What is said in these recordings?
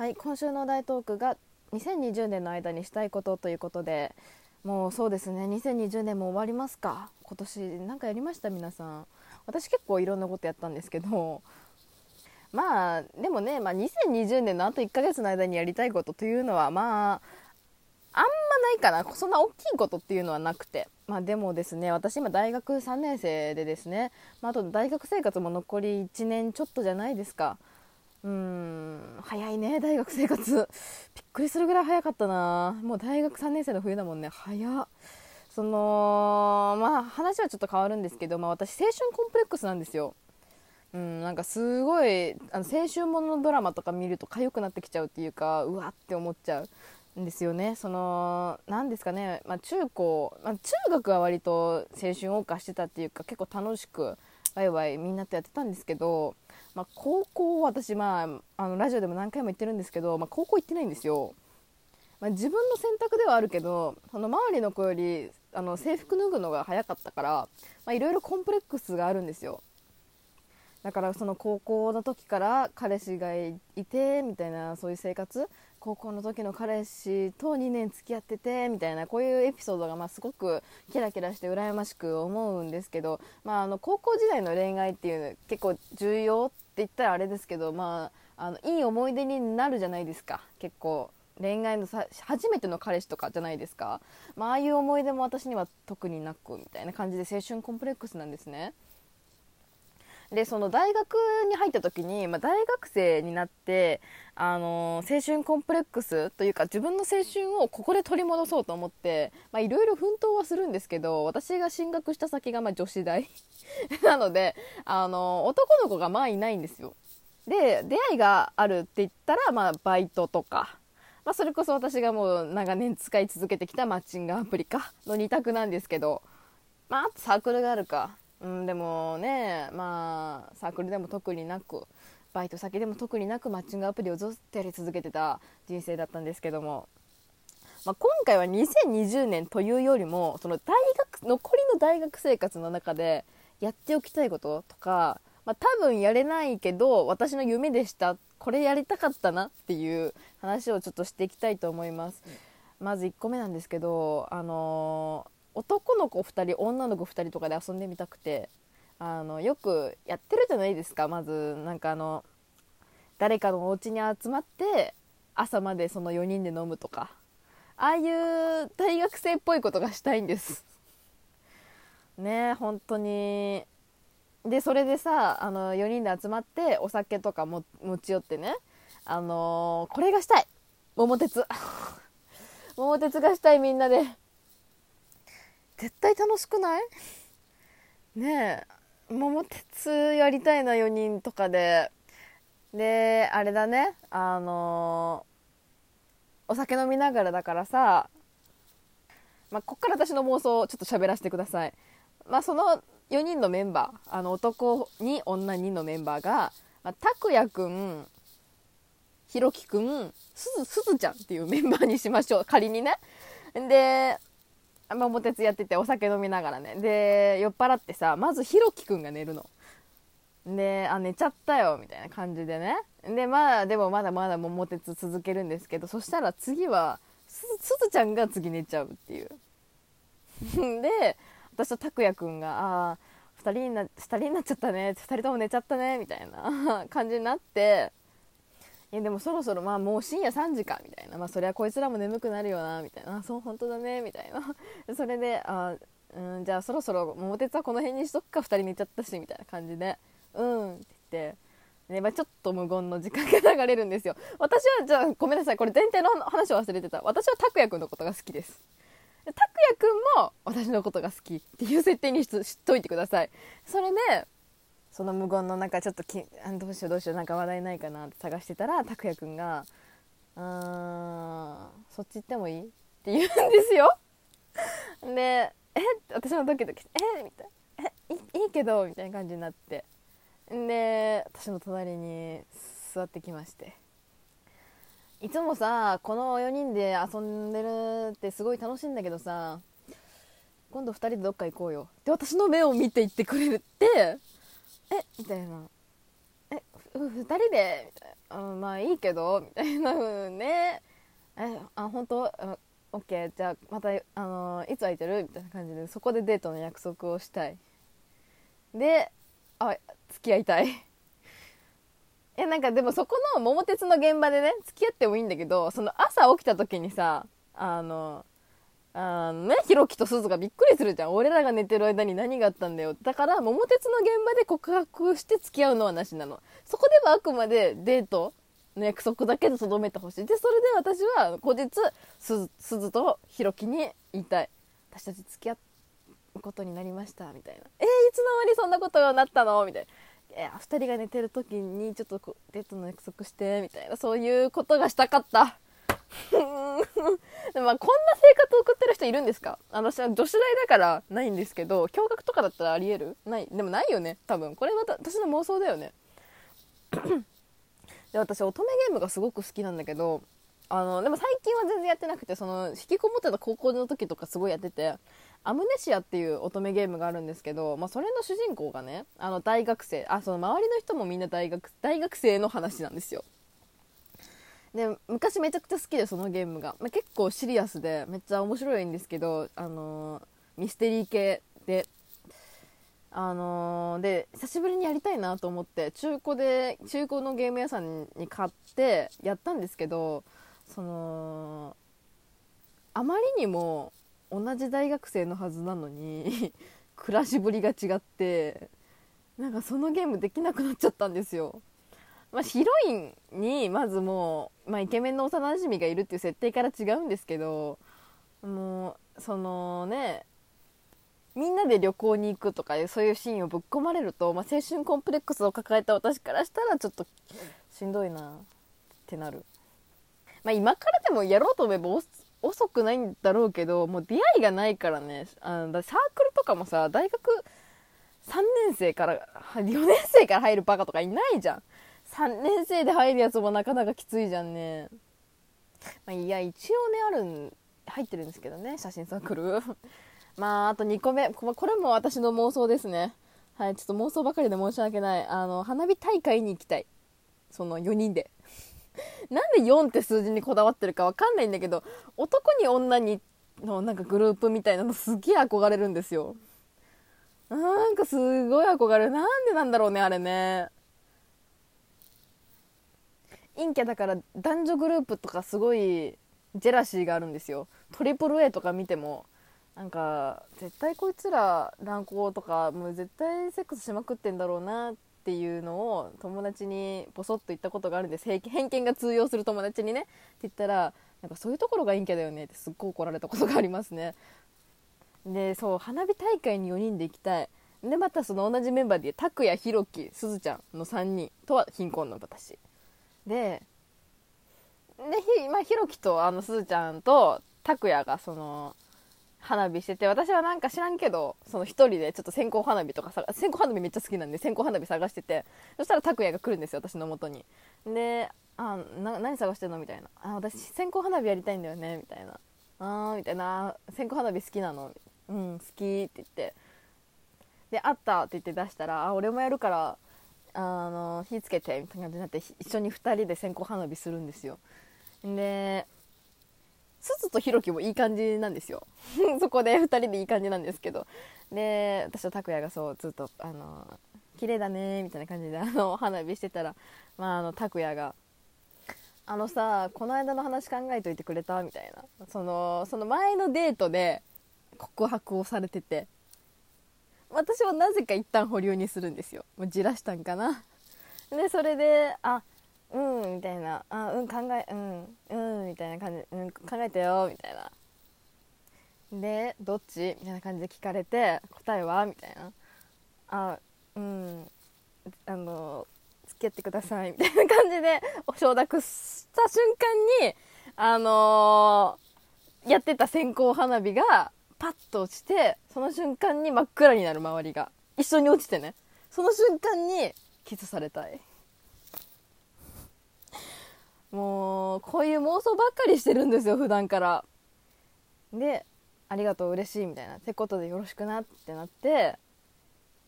はい今週の大トークが2020年の間にしたいことということでもうそうですね。2020年も終わりますか？今年何かやりました？皆さん。私結構いろんなことやったんですけど。まあでもね、まあ、2020年のあと1ヶ月の間にやりたいことというのはまああんまないかな。そんな大きいことっていうのはなくて。まあでもですね私今大学3年生でですね、まあ、あと大学生活も残り1年ちょっとじゃないですか。うん早いね大学生活。びっくりするぐらい早かったな。もう大学3年生の冬だもんね。早っ。そのまあ話はちょっと変わるんですけど、まあ、私青春コンプレックスなんですよ。うん、なんかすごいあの青春もののドラマとか見ると痒くなってきちゃうっていうかうわって思っちゃうんですよね。その何ですかね、まあ、中高、まあ、中学は割と青春を謳歌してたっていうか結構楽しくワイワイみんなとやってたんですけどまあ、高校私、まあ、あのラジオでも何回も言ってるんですけど、まあ、高校行ってないんですよ、まあ、自分の選択ではあるけどその周りの子よりあの制服脱ぐのが早かったからいろいろコンプレックスがあるんですよ。だからその高校の時から彼氏がいてみたいなそういう生活高校の時の彼氏と2年付き合っててみたいなこういうエピソードがまあすごくキラキラして羨ましく思うんですけど、まあ、あの高校時代の恋愛っていう結構重要って言ったらあれですけど、まあ、あのいい思い出になるじゃないですか結構恋愛のさ初めての彼氏とかじゃないですか、まあああいう思い出も私には特になくみたいな感じで青春コンプレックスなんですね。でその大学に入った時に、まあ、大学生になって、あの、青春コンプレックスというか自分の青春をここで取り戻そうと思っていろいろ奮闘はするんですけど私が進学した先がま女子大 なので、あの、男の子がまあいないんですよ。で出会いがあるって言ったら、まあ、バイトとか、まあ、それこそ私がもう長年使い続けてきたマッチングアプリかの2択なんですけど、まあ、あとサークルがあるか。うん、でもねまあサークルでも特になくバイト先でも特になくマッチングアプリをずっとやり続けてた人生だったんですけども、まあ、今回は2020年というよりもその大学残りの大学生活の中でやっておきたいこととか、まあ、多分やれないけど私の夢でしたこれやりたかったなっていう話をちょっとしていきたいと思います。まず1個目なんですけど、あのー男の子2人女の子2人とかで遊んでみたくてあのよくやってるじゃないですか。まずなんかあの誰かのお家に集まって朝までその4人で飲むとか。ああいう大学生っぽいことがしたいんです。ね本当に。でそれでさあの4人で集まってお酒とかも持ち寄ってね。あのー、これがしたい。桃鉄。桃鉄がしたいみんなで。絶対楽しくない？ねえ桃鉄やりたいな4人とかでであれだねあのー、お酒飲みながらだからさまあ、こっから私の妄想をちょっと喋らせてください。まあ、その4人のメンバー、あの男に女2のメンバーが、まあ、拓也くん、ひろきくん、すず、すずちゃんっていうメンバーにしましょう。仮にね。で、桃鉄やっててお酒飲みながらね。で酔っ払ってさまずひろきくんが寝るの。であ寝ちゃったよみたいな感じでね。でまあでもまだまだ桃鉄続けるんですけどそしたら次はすずちゃんが次寝ちゃうっていう。で私と拓也くんが「ああ2人にな2人になっちゃったね。2人とも寝ちゃったね」みたいな感じになっていやでもそろそろまあもう深夜3時かみたいな。まあそりゃこいつらも眠くなるよな。みたいな。そう本当だね。みたいな。それであうんじゃあそろそろ桃鉄はこの辺にしとくか。2人寝ちゃったしみたいな感じで。うん。って。言ってねまあ、ちょっと無言の時間が流れるんですよ。私はじゃあごめんなさい。これ前提の話を忘れてた。私は拓也くんのことが好きです。拓也くんも私のことが好きっていう設定にしといてください。それでその無言の中ちょっときあどうしようどうしようなんか話題ないかなって探してたら拓哉くんが「あーそっち行ってもいい?」って言うんですよ。で「え？私もドキドキえ？みたいな「え？いいけど」みたいな感じになって。で私の隣に座ってきまして。いつもさこの4人で遊んでるってすごい楽しいんだけどさ今度2人でどっか行こうよ。って私の目を見て言ってくれるってえ？みたいなえ？2人で？みたいな、まあいいけどみたいな風ねえ？あ本当？オッケー。じゃあまた、あのー、いつ空いてる？みたいな感じでそこでデートの約束をしたい。であ付き合いたい。いやなんかでもそこの桃鉄の現場でね付き合ってもいいんだけどその朝起きた時にさあのあのね、ひろきとすずがびっくりするじゃん。俺らが寝てる間に何があったんだよ。だから、桃鉄の現場で告白して付き合うのはなしなの。そこではあくまでデートの約束だけで留めてほしい。で、それで私は後日、すずとひろきに言いたい。私たち付き合うことになりました、みたいな。えー、いつの間にそんなことになったの？みたいな。えー、二人が寝てる時にちょっとデートの約束して、みたいな。そういうことがしたかった。でもまあこんな生活を送ってる人いるんですか？私は女子大だからないんですけど驚愕とかだったらありえる？ない。でもないよね多分。これは私の妄想だよね。で私乙女ゲームがすごく好きなんだけどあのでも最近は全然やってなくてその引きこもってた高校の時とかすごいやっててアムネシアっていう乙女ゲームがあるんですけど、まあ、それの主人公がねあの大学生あその周りの人もみんな大学大学生の話なんですよ。で昔めちゃくちゃ好きでそのゲームが、まあ、結構シリアスでめっちゃ面白いんですけど、あのー、ミステリー系で。あのー、で久しぶりにやりたいなと思って中古で中古のゲーム屋さんに買ってやったんですけどそのあまりにも同じ大学生のはずなのに 暮らしぶりが違ってなんかそのゲームできなくなっちゃったんですよ。まあ、ヒロインにまずもう、まあ、イケメンの幼馴染がいるっていう設定から違うんですけどもうそのねみんなで旅行に行くとかそういうシーンをぶっ込まれると、まあ、青春コンプレックスを抱えた私からしたらちょっとしんどいなってなる、まあ、今からでもやろうと思えば遅くないんだろうけどもう出会いがないからねあのサークルとかもさ大学3年生から4年生から入るバカとかいないじゃん。3年生で入るやつもなかなかきついじゃんね。まあ、いや、一応ね、あるん、入ってるんですけどね、写真サークル。まあ、あと2個目。これも私の妄想ですね。はい、ちょっと妄想ばかりで申し訳ない。あの、花火大会に行きたい。その4人で。なんで4って数字にこだわってるかわかんないんだけど、男に女にのなんかグループみたいなのすげえ憧れるんですよ。なんかすごい憧れる。なんでなんだろうね、あれね。陰キャだから男女グループとかすごいジェラシーがあるんですよ。トリプル A とか見てもなんか絶対こいつら乱行とかもう絶対セックスしまくってんだろうなっていうのを友達にボソッと言ったことがあるんです。偏見が通用する友達にね。って言ったらなんかそういうところが陰キャだよねってすっごい怒られたことがありますね。でそう花火大会に4人で行きたい。でまたその同じメンバーで拓也ひろきすずちゃんの3人とは貧困の私。ででひ,、まあ、ひろきとあのすずちゃんと拓哉がその花火してて私はなんか知らんけどその1人でちょっと線香花火とかさ線香花火めっちゃ好きなんで線香花火探しててそしたら拓哉が来るんですよ私のもとに。で「あな何探してんの?」みたいな「あ私線香花火やりたいんだよね」みたいな「あー」みたいな「線香花火好きなの?」うん好きって言って。で「あった」って言って出したら「あ俺もやるからあの火つけてみたいな感じになって一緒に2人で線香花火するんですよ。ですずとひろきもいい感じなんですよ。そこで2人でいい感じなんですけど。で私と拓哉がそうずっとあの綺麗だねみたいな感じであの花火してたら、まあ、あの拓哉が「あのさこの間の話考えといてくれた?」みたいな。そのその前のデートで告白をされてて。私はなぜか一旦保留にするんですよ。もうじらしたんかな。でそれであうんみたいな。あうん考えうんうんみたいな感じ、うん、考えてよみたいな。でどっち？みたいな感じで聞かれて答えは？みたいな。あうんあの付き合ってください。みたいな感じでお承諾した瞬間にあのー、やってた線香花火がパッと落ちてその瞬間に真っ暗になる周りが。一緒に落ちてね。その瞬間にキスされたい。もうこういう妄想ばっかりしてるんですよ普段から。でありがとう嬉しいみたいな。ってことでよろしくなってなって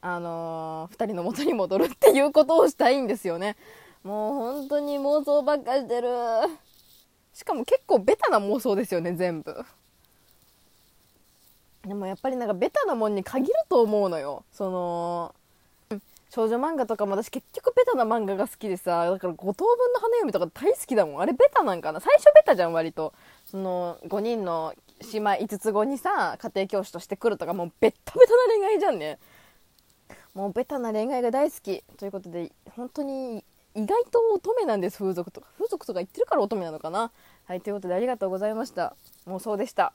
あのー、2人の元に戻るっていうことをしたいんですよね。もう本当に妄想ばっかりしてる。しかも結構ベタな妄想ですよね全部。でもやっぱりなんかベタなもんに限ると思うのよ。その少女漫画とかも私結局ベタな漫画が好きでさだから五等分の花嫁とか大好きだもん。あれベタなんかな？最初ベタじゃん割と。その5人の姉妹5つ子にさ家庭教師として来るとかもうベッタベタな恋愛じゃんね。もうベタな恋愛が大好き。ということで本当に意外と乙女なんです。風俗とか。風俗とか言ってるから乙女なのかな？はいということでありがとうございました。もうそうでした。